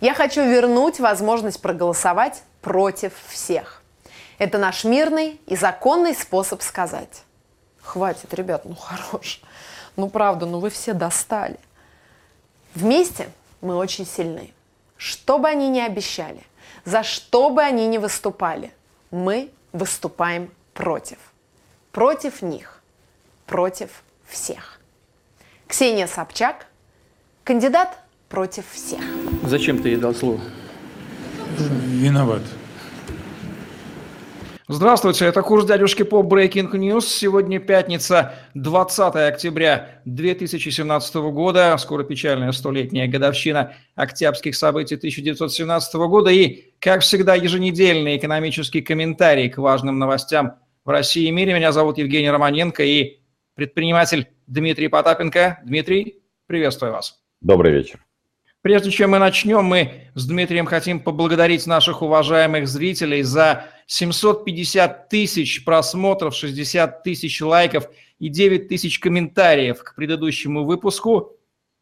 Я хочу вернуть возможность проголосовать против всех. Это наш мирный и законный способ сказать. Хватит, ребят, ну хорош. Ну правда, ну вы все достали. Вместе мы очень сильны. Что бы они ни обещали, за что бы они ни выступали, мы выступаем против. Против них. Против всех. Ксения Собчак, кандидат против всех. Зачем ты ей дал слово? Виноват. Здравствуйте, это курс дядюшки по Breaking News. Сегодня пятница, 20 октября 2017 года. Скоро печальная столетняя годовщина октябрьских событий 1917 года. И, как всегда, еженедельный экономический комментарий к важным новостям в России и мире. Меня зовут Евгений Романенко и предприниматель Дмитрий Потапенко. Дмитрий, приветствую вас. Добрый вечер. Прежде чем мы начнем, мы с Дмитрием хотим поблагодарить наших уважаемых зрителей за 750 тысяч просмотров, 60 тысяч лайков и 9 тысяч комментариев к предыдущему выпуску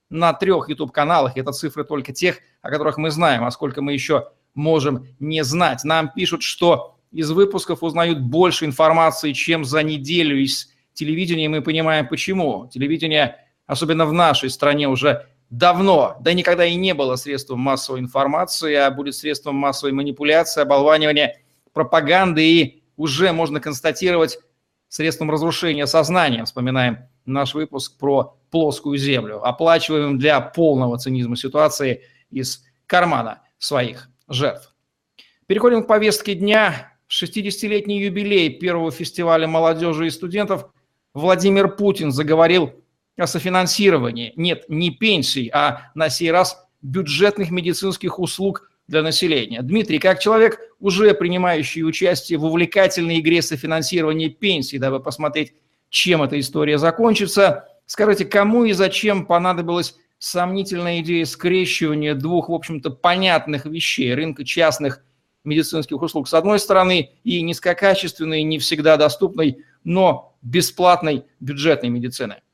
на трех YouTube-каналах. Это цифры только тех, о которых мы знаем, а сколько мы еще можем не знать. Нам пишут, что из выпусков узнают больше информации, чем за неделю из телевидения. Мы понимаем, почему. Телевидение, особенно в нашей стране, уже давно, да никогда и не было средством массовой информации, а будет средством массовой манипуляции, оболванивания, пропаганды и уже можно констатировать средством разрушения сознания. Вспоминаем наш выпуск про плоскую землю. Оплачиваем для полного цинизма ситуации из кармана своих жертв. Переходим к повестке дня. 60-летний юбилей первого фестиваля молодежи и студентов Владимир Путин заговорил о софинансировании. Нет, не пенсий, а на сей раз бюджетных медицинских услуг для населения. Дмитрий, как человек, уже принимающий участие в увлекательной игре софинансирования пенсий, дабы посмотреть, чем эта история закончится, скажите, кому и зачем понадобилась сомнительная идея скрещивания двух, в общем-то, понятных вещей – рынка частных медицинских услуг с одной стороны и низкокачественной, не всегда доступной, но бесплатной бюджетной медицины –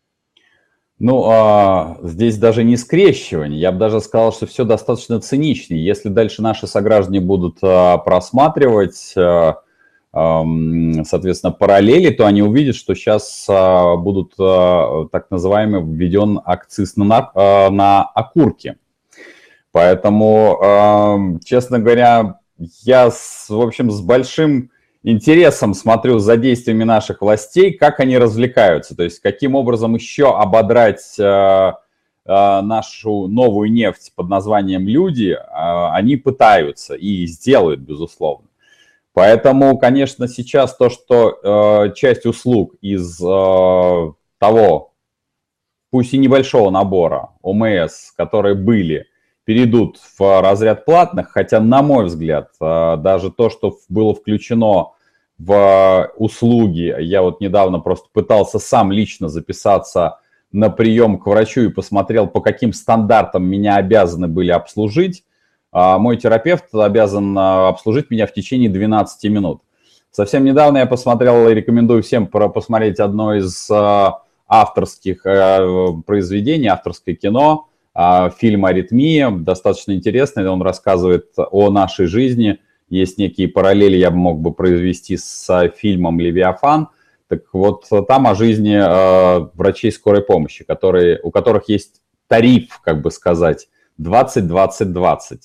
ну, а, здесь даже не скрещивание. Я бы даже сказал, что все достаточно цинично. Если дальше наши сограждане будут а, просматривать, а, а, соответственно, параллели, то они увидят, что сейчас а, будут а, так называемый введен акциз на, а, на окурки. Поэтому, а, честно говоря, я, в общем, с большим интересом смотрю за действиями наших властей, как они развлекаются, то есть каким образом еще ободрать э, э, нашу новую нефть под названием «люди», э, они пытаются и сделают, безусловно. Поэтому, конечно, сейчас то, что часть услуг из того, пусть и небольшого набора ОМС, которые были, перейдут в разряд платных, хотя, на мой взгляд, даже то, что было включено в услуги. Я вот недавно просто пытался сам лично записаться на прием к врачу и посмотрел, по каким стандартам меня обязаны были обслужить. А, мой терапевт обязан а, обслужить меня в течение 12 минут. Совсем недавно я посмотрел и рекомендую всем посмотреть одно из а, авторских э, произведений, авторское кино, фильм «Аритмия». Достаточно интересный, он рассказывает о нашей жизни – есть некие параллели, я мог бы произвести с фильмом «Левиафан». Так вот, там о жизни э, врачей скорой помощи, которые, у которых есть тариф, как бы сказать, 20-20-20.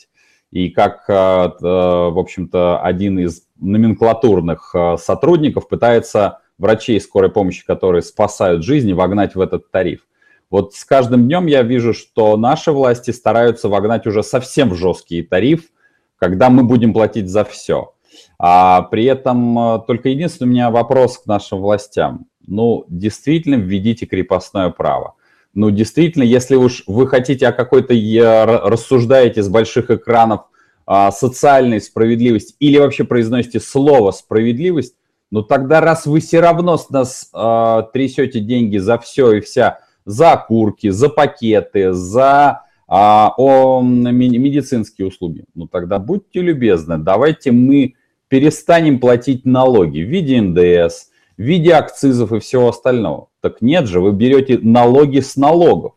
И как, э, э, в общем-то, один из номенклатурных э, сотрудников пытается врачей скорой помощи, которые спасают жизни, вогнать в этот тариф. Вот с каждым днем я вижу, что наши власти стараются вогнать уже совсем в жесткий тариф – когда мы будем платить за все. А при этом э, только единственный у меня вопрос к нашим властям. Ну, действительно, введите крепостное право. Ну, действительно, если уж вы хотите о какой-то, рассуждаете с больших экранов о социальной справедливости или вообще произносите слово справедливость, ну тогда раз вы все равно с нас э, трясете деньги за все и вся, за курки, за пакеты, за а, о медицинские услуги. Ну тогда будьте любезны, давайте мы перестанем платить налоги в виде НДС, в виде акцизов и всего остального. Так нет же, вы берете налоги с налогов.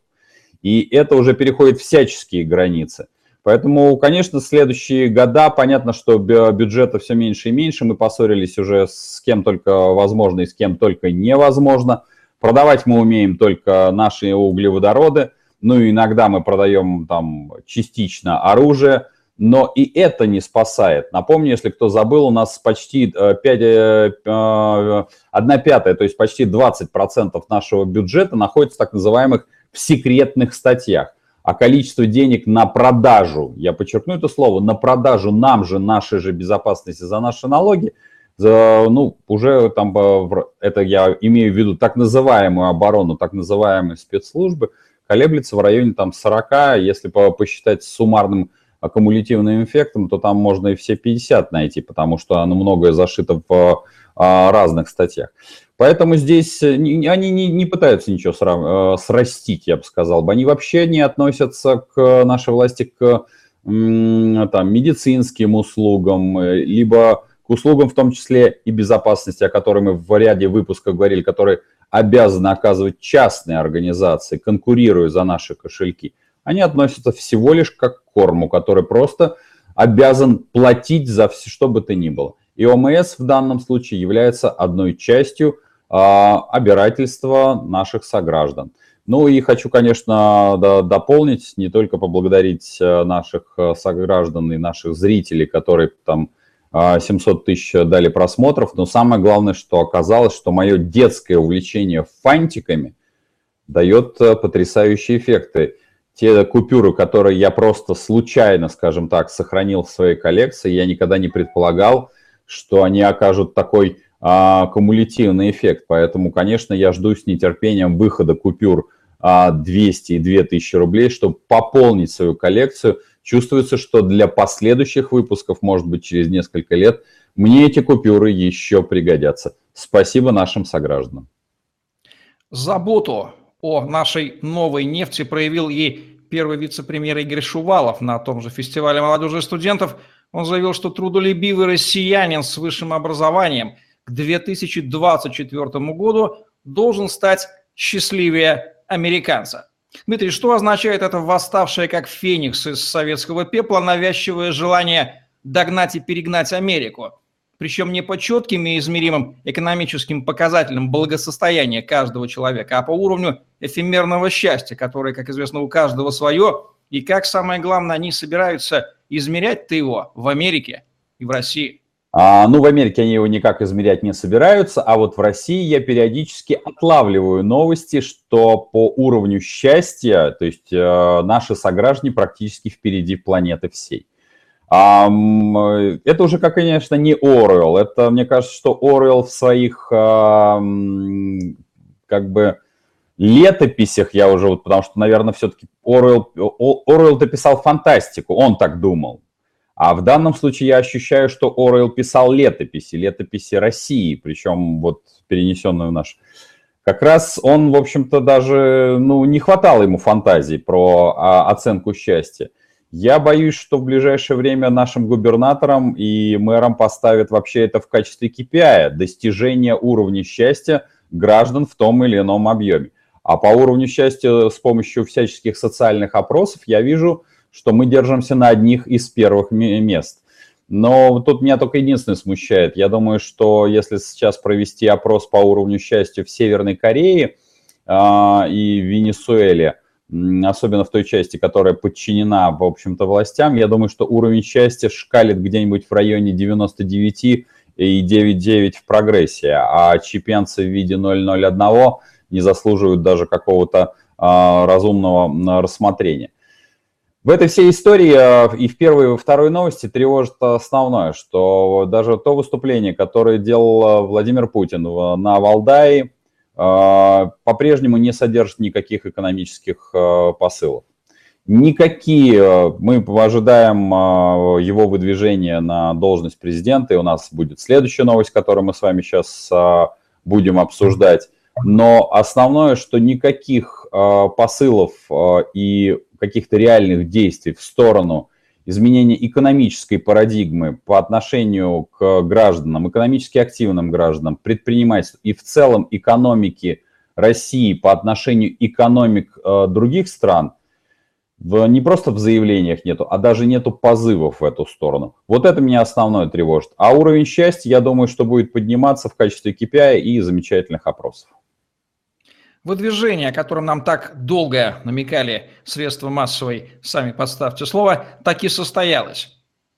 И это уже переходит всяческие границы. Поэтому, конечно, следующие года, понятно, что бюджета все меньше и меньше, мы поссорились уже с кем только возможно и с кем только невозможно. Продавать мы умеем только наши углеводороды, ну и иногда мы продаем там частично оружие, но и это не спасает. Напомню, если кто забыл, у нас почти 5, 1 э, э, пятая, то есть почти 20% нашего бюджета находится в так называемых в секретных статьях а количество денег на продажу, я подчеркну это слово, на продажу нам же, нашей же безопасности за наши налоги, за, ну, уже там, э, это я имею в виду так называемую оборону, так называемые спецслужбы, колеблется в районе там 40, если посчитать суммарным аккумулятивным эффектом, то там можно и все 50 найти, потому что оно многое зашито в а, разных статьях. Поэтому здесь э, они не, не пытаются ничего срав, э, срастить, я бы сказал. Они вообще не относятся к нашей власти к там, медицинским услугам, э, либо к услугам в том числе и безопасности, о которой мы в ряде выпусков говорили, которые обязаны оказывать частные организации, конкурируя за наши кошельки. Они относятся всего лишь как к корму, который просто обязан платить за все, что бы то ни было. И ОМС в данном случае является одной частью а, обирательства наших сограждан. Ну и хочу, конечно, дополнить, не только поблагодарить э, наших э, сограждан и наших зрителей, которые там 700 а, тысяч дали просмотров, но самое главное, что оказалось, что мое детское увлечение фантиками дает э, потрясающие эффекты. Те купюры, которые я просто случайно, скажем так, сохранил в своей коллекции, я никогда не предполагал, что они окажут такой а, кумулятивный эффект. Поэтому, конечно, я жду с нетерпением выхода купюр а, 200 и 2000 рублей, чтобы пополнить свою коллекцию. Чувствуется, что для последующих выпусков, может быть, через несколько лет, мне эти купюры еще пригодятся. Спасибо нашим согражданам. Заботу о нашей новой нефти проявил ей первый вице-премьер Игорь Шувалов на том же фестивале молодежи и студентов – он заявил, что трудолюбивый россиянин с высшим образованием к 2024 году должен стать счастливее американца. Дмитрий, что означает это восставшее как феникс из советского пепла навязчивое желание догнать и перегнать Америку? Причем не по четким и измеримым экономическим показателям благосостояния каждого человека, а по уровню эфемерного счастья, которое, как известно, у каждого свое, и как самое главное, они собираются измерять-то его в Америке и в России? А, ну, в Америке они его никак измерять не собираются, а вот в России я периодически отлавливаю новости, что по уровню счастья, то есть э, наши сограждане практически впереди планеты всей. А, это уже, как, конечно, не Оруэлл. Это, мне кажется, что Оруэлл в своих, а, как бы, летописях я уже, вот, потому что, наверное, все-таки Оруэлл, Оруэлл-то писал фантастику, он так думал. А в данном случае я ощущаю, что Оруэлл писал летописи, летописи России, причем вот перенесенную в наш. Как раз он, в общем-то, даже, ну, не хватало ему фантазии про а, оценку счастья. Я боюсь, что в ближайшее время нашим губернаторам и мэрам поставят вообще это в качестве KPI, достижение уровня счастья граждан в том или ином объеме. А по уровню счастья с помощью всяческих социальных опросов я вижу, что мы держимся на одних из первых мест. Но тут меня только единственное смущает. Я думаю, что если сейчас провести опрос по уровню счастья в Северной Корее э, и Венесуэле, особенно в той части, которая подчинена, в общем-то, властям, я думаю, что уровень счастья шкалит где-нибудь в районе 99 и 9,9 в прогрессии, а чипенцы в виде 0,01 не заслуживают даже какого-то а, разумного рассмотрения. В этой всей истории а, и в первой, и во второй новости тревожит основное, что даже то выступление, которое делал а, Владимир Путин на Валдае, по-прежнему не содержит никаких экономических посылов. Никакие, мы ожидаем его выдвижения на должность президента, и у нас будет следующая новость, которую мы с вами сейчас будем обсуждать. Но основное, что никаких э, посылов э, и каких-то реальных действий в сторону изменения экономической парадигмы по отношению к гражданам, экономически активным гражданам, предпринимательству и в целом экономики России по отношению экономик э, других стран не просто в заявлениях нету, а даже нету позывов в эту сторону. Вот это меня основное тревожит. А уровень счастья, я думаю, что будет подниматься в качестве KPI и замечательных опросов. Выдвижение, о котором нам так долго намекали средства массовой, сами подставьте слово, так и состоялось.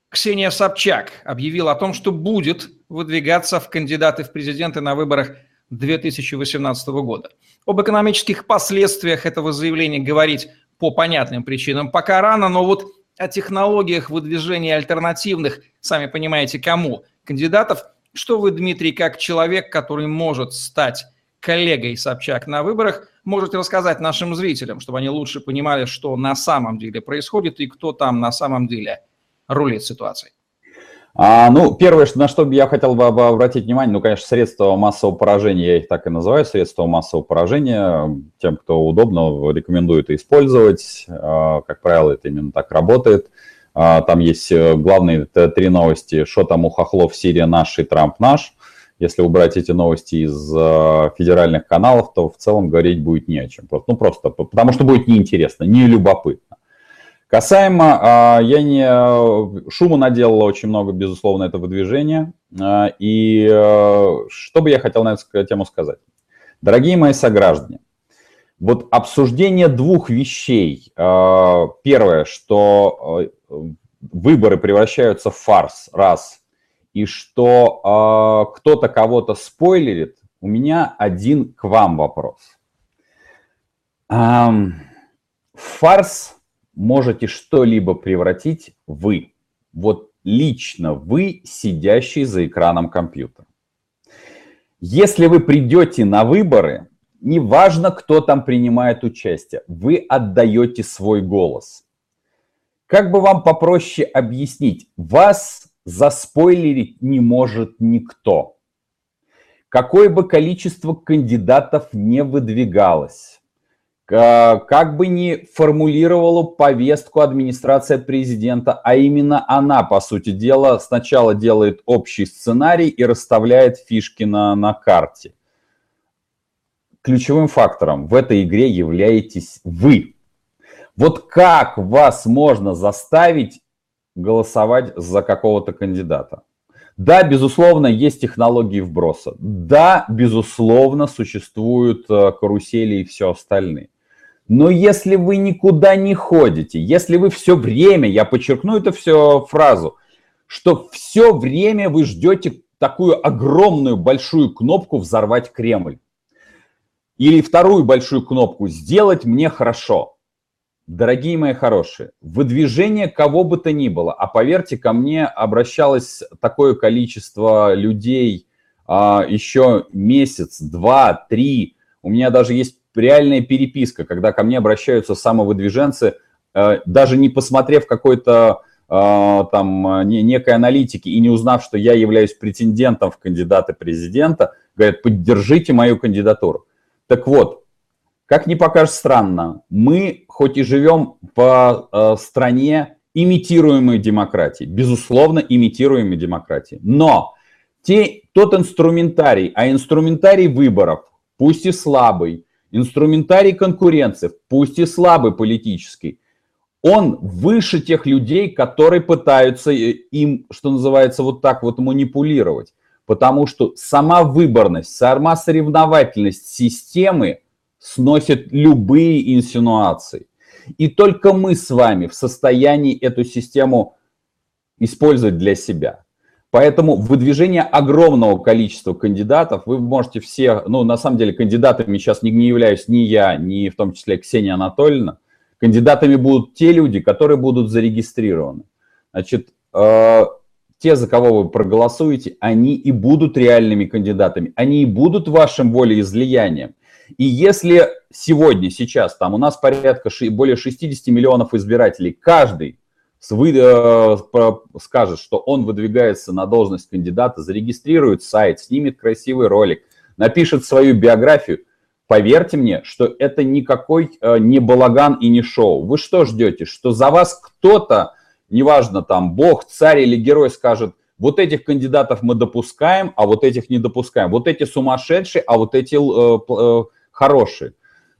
Ксения Собчак объявила о том, что будет выдвигаться в кандидаты в президенты на выборах 2018 года. Об экономических последствиях этого заявления говорить по понятным причинам пока рано, но вот о технологиях выдвижения альтернативных, сами понимаете, кому, кандидатов, что вы, Дмитрий, как человек, который может стать коллегой Собчак на выборах, можете рассказать нашим зрителям, чтобы они лучше понимали, что на самом деле происходит и кто там на самом деле – рулит ситуацией? А, ну, первое, на что я хотел бы обратить внимание, ну, конечно, средства массового поражения, я их так и называю, средства массового поражения. Тем, кто удобно, рекомендую это использовать. А, как правило, это именно так работает. А, там есть э, главные три новости. Что там у хохлов, Сирия наш и Трамп наш. Если убрать эти новости из э, федеральных каналов, то в целом говорить будет не о чем. Ну, просто потому что будет неинтересно, не любопытно. Касаемо, а, я не... Шума наделала очень много, безусловно, это выдвижение. А, и э, что бы я хотел на эту тему сказать? Дорогие мои сограждане, вот обсуждение двух вещей. Первое, что э, выборы превращаются в фарс, раз, и что кто-то кого-то спойлерит, у меня один к вам вопрос. Фарс можете что-либо превратить вы. Вот лично вы, сидящий за экраном компьютера. Если вы придете на выборы, неважно, кто там принимает участие, вы отдаете свой голос. Как бы вам попроще объяснить, вас заспойлерить не может никто. Какое бы количество кандидатов не выдвигалось, как бы ни формулировала повестку администрация президента, а именно она, по сути дела, сначала делает общий сценарий и расставляет фишки на, на карте. Ключевым фактором в этой игре являетесь вы. Вот как вас можно заставить голосовать за какого-то кандидата? Да, безусловно, есть технологии вброса. Да, безусловно, существуют э, карусели и все остальное. Но если вы никуда не ходите, если вы все время, я подчеркну это все фразу, что все время вы ждете такую огромную большую кнопку «Взорвать Кремль». Или вторую большую кнопку «Сделать мне хорошо». Дорогие мои хорошие, выдвижение кого бы то ни было, а поверьте, ко мне обращалось такое количество людей а, еще месяц, два, три. У меня даже есть реальная переписка, когда ко мне обращаются самовыдвиженцы, э, даже не посмотрев какой-то э, там некой аналитики и не узнав, что я являюсь претендентом в кандидаты президента, говорят, поддержите мою кандидатуру. Так вот, как ни покажется странно, мы хоть и живем по э, стране имитируемой демократии, безусловно, имитируемой демократии, но те, тот инструментарий, а инструментарий выборов, пусть и слабый, инструментарий конкуренции, пусть и слабый политический, он выше тех людей, которые пытаются э, им, что называется, вот так вот манипулировать. Потому что сама выборность, сама соревновательность системы сносит любые инсинуации. И только мы с вами в состоянии эту систему использовать для себя. Поэтому выдвижение огромного количества кандидатов, вы можете все, ну, на самом деле, кандидатами сейчас не, не являюсь ни я, ни в том числе Ксения Анатольевна. Кандидатами будут те люди, которые будут зарегистрированы. Значит, э, те, за кого вы проголосуете, они и будут реальными кандидатами, они и будут вашим волеизлиянием. И если сегодня, сейчас, там у нас порядка более 60 миллионов избирателей, каждый вы, э, скажет, что он выдвигается на должность кандидата, зарегистрирует сайт, снимет красивый ролик, напишет свою биографию, поверьте мне, что это никакой э, не балаган и не шоу. Вы что ждете? Что за вас кто-то, неважно там бог, царь или герой скажет, вот этих кандидатов мы допускаем, а вот этих не допускаем. Вот эти сумасшедшие, а вот эти э, э, хорошие.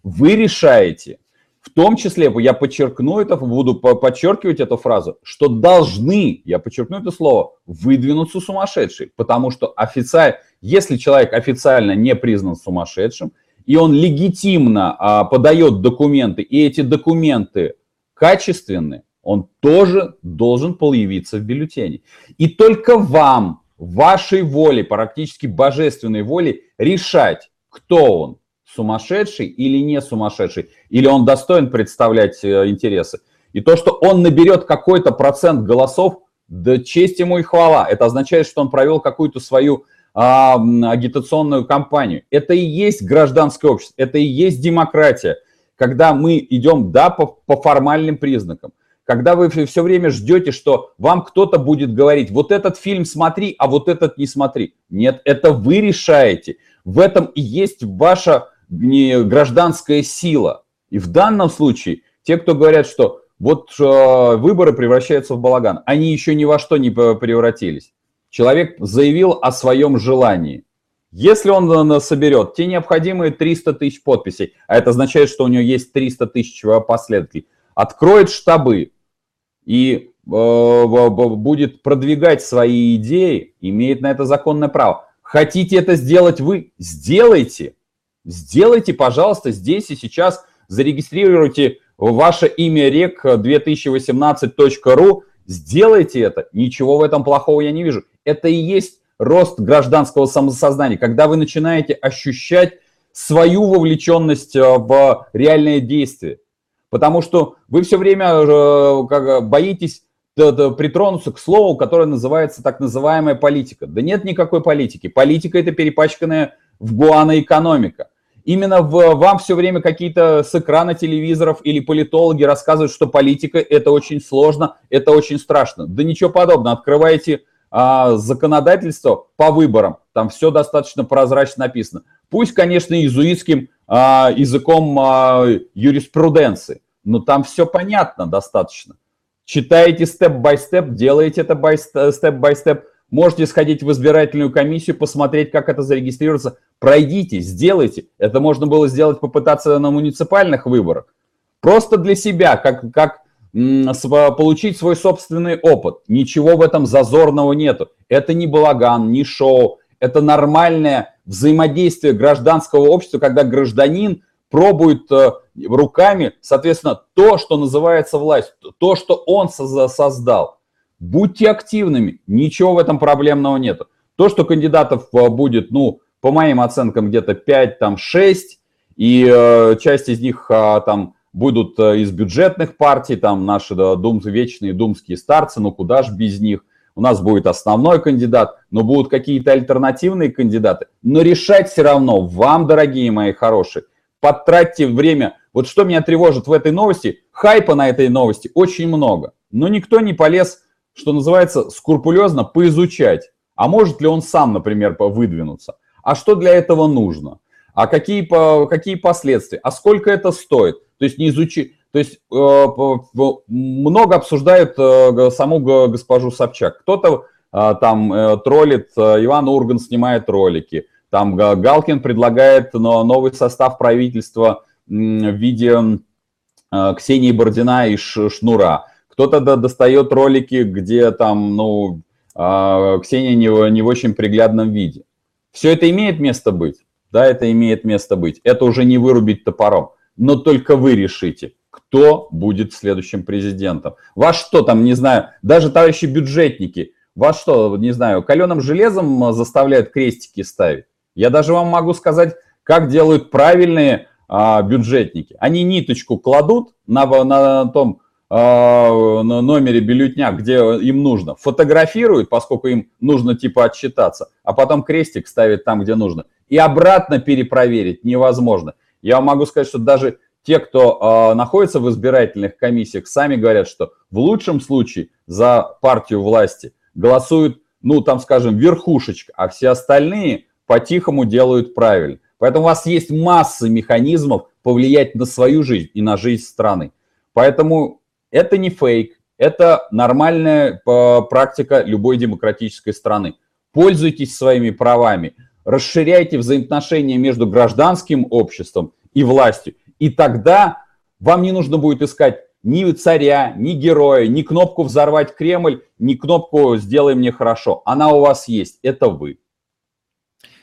Вы решаете, В том числе, я подчеркну это, буду подчеркивать эту фразу, что должны, я подчеркну это слово, выдвинуться сумасшедшие. Потому что официально, если человек официально не признан сумасшедшим, и он легитимно а, подает документы, и эти документы качественны, он тоже должен появиться в бюллетене. И только вам, вашей воле, практически божественной воле, решать, кто он, сумасшедший или не сумасшедший, или он достоин представлять э, интересы. И то, что он наберет какой-то процент голосов, да честь ему и хвала. Это означает, что он провел какую-то свою а, агитационную кампанию. Это и есть гражданское общество, это и есть демократия, когда мы идем, да, по, по формальным признакам. Когда вы все время ждете, что вам кто-то будет говорить, вот этот фильм смотри, а вот этот не смотри. Нет, это вы решаете. В этом и есть ваша гражданская сила. И в данном случае те, кто говорят, что вот э, выборы превращаются в балаган, они еще ни во что не превратились. Человек заявил о своем желании. Если он соберет те необходимые 300 тысяч подписей, а это означает, что у него есть 300 тысяч последователей, откроет штабы и э, будет продвигать свои идеи, имеет на это законное право. Хотите это сделать вы? Сделайте. Сделайте, пожалуйста, здесь и сейчас зарегистрируйте ваше имя рек 2018.ru, сделайте это. Ничего в этом плохого я не вижу. Это и есть рост гражданского самосознания, когда вы начинаете ощущать свою вовлеченность э, в реальное действие. Потому что вы все время э, боитесь притронуться к слову, которое называется так называемая политика. Да нет никакой политики. Политика – это перепачканная в гуана экономика именно в, вам все время какие-то с экрана телевизоров или политологи рассказывают, что политика это очень сложно, это очень страшно. Да ничего подобного. Открываете а, законодательство по выборам, там все достаточно прозрачно написано. Пусть, конечно, иезуитским а, языком а, юриспруденции, но там все понятно достаточно. Читаете степ-бай-степ, делаете это степ-бай-степ, Можете сходить в избирательную комиссию, посмотреть, как это зарегистрироваться. Пройдите, сделайте. Это можно было сделать, попытаться на муниципальных выборах. Просто для себя, как, как получить свой собственный опыт. Ничего в этом зазорного нету. Это не балаган, не шоу. Это нормальное взаимодействие гражданского общества, когда гражданин пробует э, руками, соответственно, то, что называется власть, то, что он создал. Будьте активными, ничего в этом проблемного нет. То, что кандидатов э, будет, ну, по моим оценкам, где-то 5, там 6, и э, часть из них э, там будут э, из бюджетных партий, там наши да, дум, вечные думские старцы, ну куда ж без них. У нас будет основной кандидат, но будут какие-то альтернативные кандидаты. Но решать все равно вам, дорогие мои хорошие. Потратьте время. Вот что меня тревожит в этой новости, хайпа на этой новости очень много. Но никто не полез что называется, скрупулезно поизучать, а может ли он сам, например, выдвинуться, а что для этого нужно, а какие, какие последствия, а сколько это стоит. То есть не изучи, то есть э, много обсуждают э, саму госпожу Собчак. Кто-то э, там троллит, Иван Урган снимает ролики, там Галкин предлагает новый состав правительства в виде Ксении Бордина и Шнура. Кто-то достает ролики, где там, ну, а, Ксения не, не в очень приглядном виде. Все это имеет место быть? Да, это имеет место быть. Это уже не вырубить топором. Но только вы решите, кто будет следующим президентом. Вас что там, не знаю, даже товарищи бюджетники, вас что, не знаю, каленым железом заставляют крестики ставить? Я даже вам могу сказать, как делают правильные а, бюджетники. Они ниточку кладут на, на том а, на номере бюллетня, где им нужно, фотографируют, поскольку им нужно типа отчитаться, а потом крестик ставит там, где нужно. И обратно перепроверить невозможно. Я могу сказать, что даже те, кто э, находится в избирательных комиссиях, сами говорят, что в лучшем случае за партию власти голосуют, ну там скажем, верхушечка, а все остальные по-тихому делают правильно. Поэтому у вас есть масса механизмов повлиять на свою жизнь и на жизнь страны. Поэтому это не фейк, это нормальная э, практика любой демократической страны. Пользуйтесь своими правами, расширяйте взаимоотношения между гражданским обществом и властью. И тогда Вам не нужно будет искать ни царя, ни героя, ни кнопку «Взорвать Кремль», ни кнопку «Сделай мне хорошо». Она у вас есть, это вы.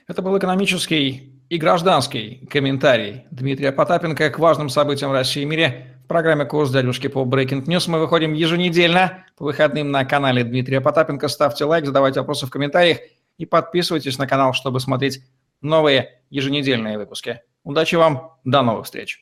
Это был экономический и гражданский комментарий Дмитрия Потапенко к важным событиям России и мире в программе «Курс дядюшки» по Breaking News. Мы выходим еженедельно по выходным на канале Дмитрия Потапенко. Ставьте лайк, задавайте вопросы в комментариях и подписывайтесь на канал, чтобы смотреть новые еженедельные выпуски. Удачи вам, до новых встреч!